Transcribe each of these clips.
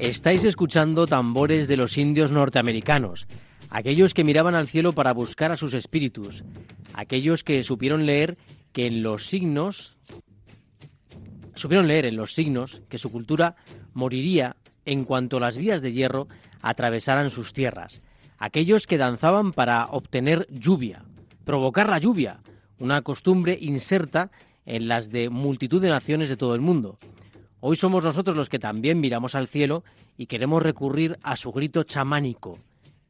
Estáis escuchando tambores de los indios norteamericanos, aquellos que miraban al cielo para buscar a sus espíritus, aquellos que supieron leer que en los signos supieron leer en los signos que su cultura moriría en cuanto las vías de hierro atravesaran sus tierras, aquellos que danzaban para obtener lluvia, provocar la lluvia, una costumbre inserta en las de multitud de naciones de todo el mundo. Hoy somos nosotros los que también miramos al cielo y queremos recurrir a su grito chamánico,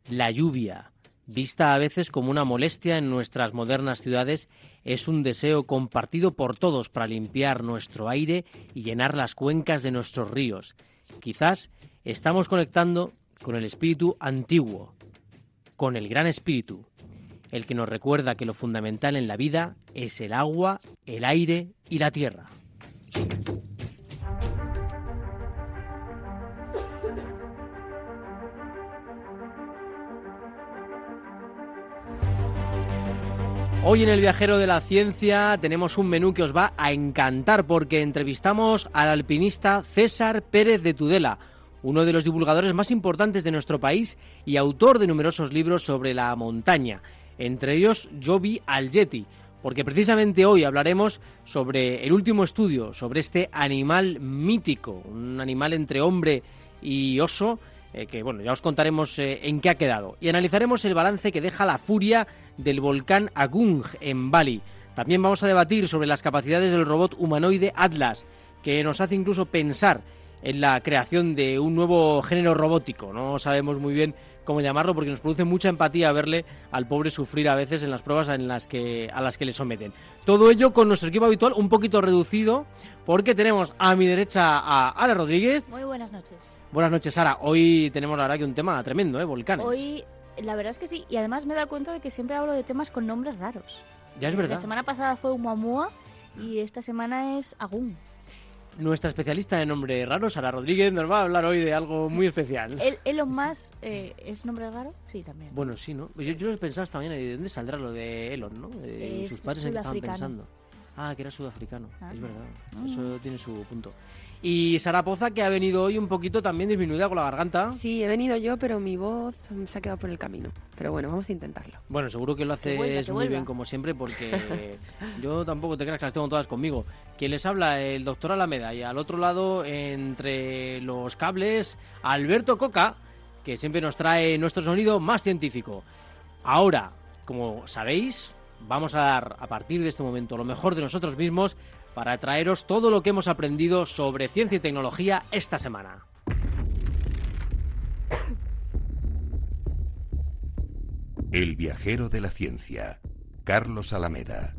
la lluvia, vista a veces como una molestia en nuestras modernas ciudades, es un deseo compartido por todos para limpiar nuestro aire y llenar las cuencas de nuestros ríos. Quizás estamos conectando con el espíritu antiguo, con el gran espíritu, el que nos recuerda que lo fundamental en la vida es el agua, el aire y la tierra. Hoy en el Viajero de la Ciencia tenemos un menú que os va a encantar porque entrevistamos al alpinista César Pérez de Tudela, uno de los divulgadores más importantes de nuestro país y autor de numerosos libros sobre la montaña, entre ellos Yo vi al Yeti, porque precisamente hoy hablaremos sobre el último estudio, sobre este animal mítico, un animal entre hombre y oso, eh, que bueno, ya os contaremos eh, en qué ha quedado. Y analizaremos el balance que deja la furia del volcán Agung en Bali. También vamos a debatir sobre las capacidades del robot humanoide Atlas, que nos hace incluso pensar en la creación de un nuevo género robótico. No sabemos muy bien cómo llamarlo porque nos produce mucha empatía verle al pobre sufrir a veces en las pruebas en las que, a las que le someten. Todo ello con nuestro equipo habitual un poquito reducido porque tenemos a mi derecha a Ara Rodríguez. Muy buenas noches. Buenas noches, Sara. Hoy tenemos la verdad que un tema tremendo, ¿eh? Volcanes. Hoy, la verdad es que sí. Y además me he dado cuenta de que siempre hablo de temas con nombres raros. Ya es verdad. La semana pasada fue Umuamua y esta semana es Agún. Nuestra especialista de nombre raro, Sara Rodríguez, nos va a hablar hoy de algo muy especial. ¿El, ¿Elon Musk eh, es nombre raro? Sí, también. Bueno, sí, ¿no? Yo, yo lo he pensado esta mañana, ¿de dónde saldrá lo de Elon, no? Es sus padres en qué estaban pensando. Ah, que era sudafricano, Ah. es verdad. Ah. Eso tiene su punto. Y Sara Poza, que ha venido hoy un poquito también disminuida con la garganta. Sí, he venido yo, pero mi voz se ha quedado por el camino. Pero bueno, vamos a intentarlo. Bueno, seguro que lo Que vuelva, haces que muy vuelva. bien como siempre porque yo tampoco te creas que las tengo todas conmigo. Quien les habla, el doctor Alameda y al otro lado, entre los cables, Alberto Coca, que siempre nos trae nuestro sonido más científico. Ahora, como sabéis, vamos a dar a partir de este momento lo mejor de nosotros mismos para traeros todo lo que hemos aprendido sobre ciencia y tecnología esta semana. El viajero de la ciencia, Carlos Alameda.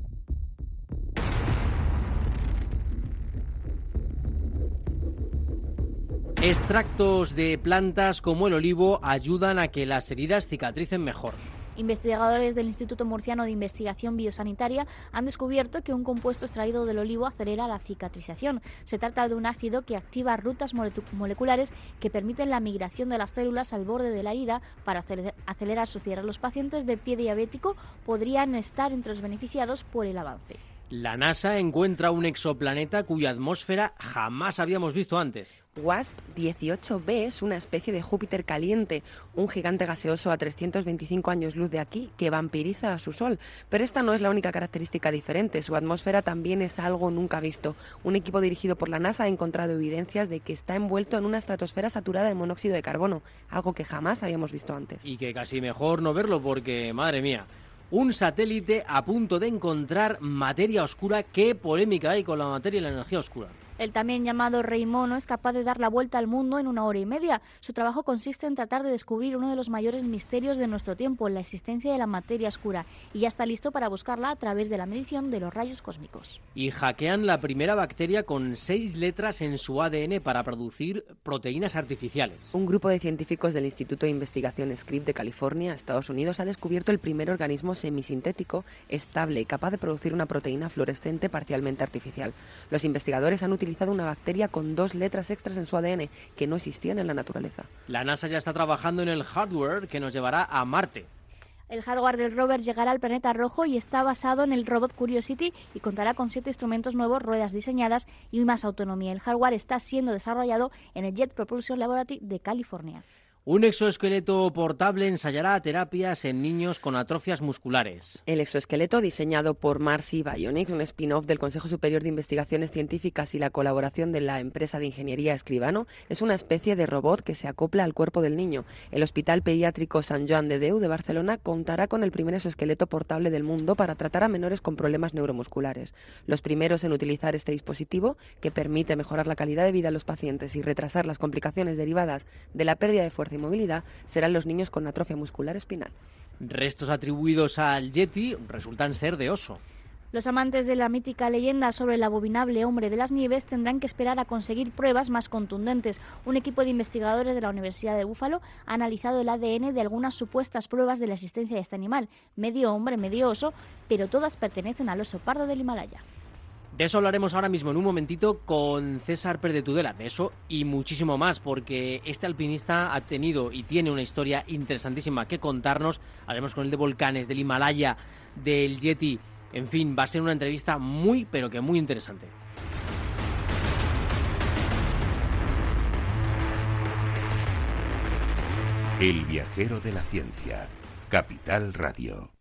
Extractos de plantas como el olivo ayudan a que las heridas cicatricen mejor. Investigadores del Instituto Murciano de Investigación Biosanitaria han descubierto que un compuesto extraído del olivo acelera la cicatrización. Se trata de un ácido que activa rutas moleculares que permiten la migración de las células al borde de la herida para acelerar su cierre. Los pacientes de pie diabético podrían estar entre los beneficiados por el avance. La NASA encuentra un exoplaneta cuya atmósfera jamás habíamos visto antes. WASP-18b es una especie de Júpiter caliente, un gigante gaseoso a 325 años luz de aquí que vampiriza a su Sol. Pero esta no es la única característica diferente, su atmósfera también es algo nunca visto. Un equipo dirigido por la NASA ha encontrado evidencias de que está envuelto en una estratosfera saturada de monóxido de carbono, algo que jamás habíamos visto antes. Y que casi mejor no verlo porque, madre mía, un satélite a punto de encontrar materia oscura. ¿Qué polémica hay con la materia y la energía oscura? El también llamado Rey Mono es capaz de dar la vuelta al mundo en una hora y media. Su trabajo consiste en tratar de descubrir uno de los mayores misterios de nuestro tiempo, la existencia de la materia oscura, y ya está listo para buscarla a través de la medición de los rayos cósmicos. Y hackean la primera bacteria con seis letras en su ADN para producir proteínas artificiales. Un grupo de científicos del Instituto de Investigación Scripps de California, Estados Unidos, ha descubierto el primer organismo semisintético estable capaz de producir una proteína fluorescente parcialmente artificial. Los investigadores han utilizado una bacteria con dos letras extras en su ADN que no existían en la naturaleza. La NASA ya está trabajando en el hardware que nos llevará a Marte. El hardware del rover llegará al planeta rojo y está basado en el robot Curiosity y contará con siete instrumentos nuevos, ruedas diseñadas y más autonomía. El hardware está siendo desarrollado en el Jet Propulsion Laboratory de California. Un exoesqueleto portable ensayará terapias en niños con atrofias musculares. El exoesqueleto, diseñado por Marcy Bionics, un spin-off del Consejo Superior de Investigaciones Científicas y la colaboración de la empresa de ingeniería Escribano, es una especie de robot que se acopla al cuerpo del niño. El Hospital Pediátrico San Joan de Deu de Barcelona contará con el primer exoesqueleto portable del mundo para tratar a menores con problemas neuromusculares. Los primeros en utilizar este dispositivo, que permite mejorar la calidad de vida de los pacientes y retrasar las complicaciones derivadas de la pérdida de fuerza y movilidad serán los niños con atrofia muscular espinal. Restos atribuidos al Yeti resultan ser de oso. Los amantes de la mítica leyenda sobre el abominable hombre de las nieves tendrán que esperar a conseguir pruebas más contundentes. Un equipo de investigadores de la Universidad de Búfalo ha analizado el ADN de algunas supuestas pruebas de la existencia de este animal, medio hombre, medio oso, pero todas pertenecen al oso pardo del Himalaya. De eso hablaremos ahora mismo en un momentito con César Perdetudela, de eso y muchísimo más, porque este alpinista ha tenido y tiene una historia interesantísima que contarnos. Hablaremos con el de volcanes, del Himalaya, del Yeti. En fin, va a ser una entrevista muy, pero que muy interesante. El viajero de la ciencia, Capital Radio.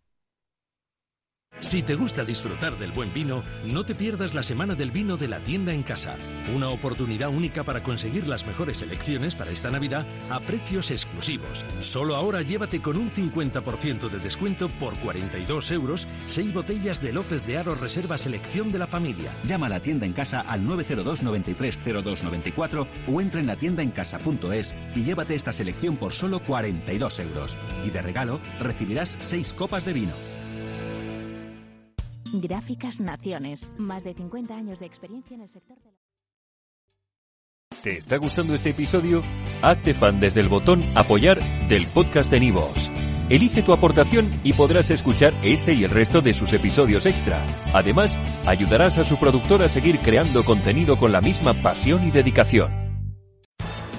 Si te gusta disfrutar del buen vino, no te pierdas la Semana del Vino de la tienda en casa. Una oportunidad única para conseguir las mejores selecciones para esta Navidad a precios exclusivos. Solo ahora llévate con un 50% de descuento por 42 euros 6 botellas de López de Aro Reserva Selección de la Familia. Llama a la tienda en casa al 902 930294 94 o entra en la tienda en casa.es y llévate esta selección por solo 42 euros. Y de regalo recibirás 6 copas de vino. Gráficas Naciones. Más de 50 años de experiencia en el sector de la... ¿Te está gustando este episodio? Hazte fan desde el botón Apoyar del podcast de Nivos. Elige tu aportación y podrás escuchar este y el resto de sus episodios extra. Además, ayudarás a su productor a seguir creando contenido con la misma pasión y dedicación.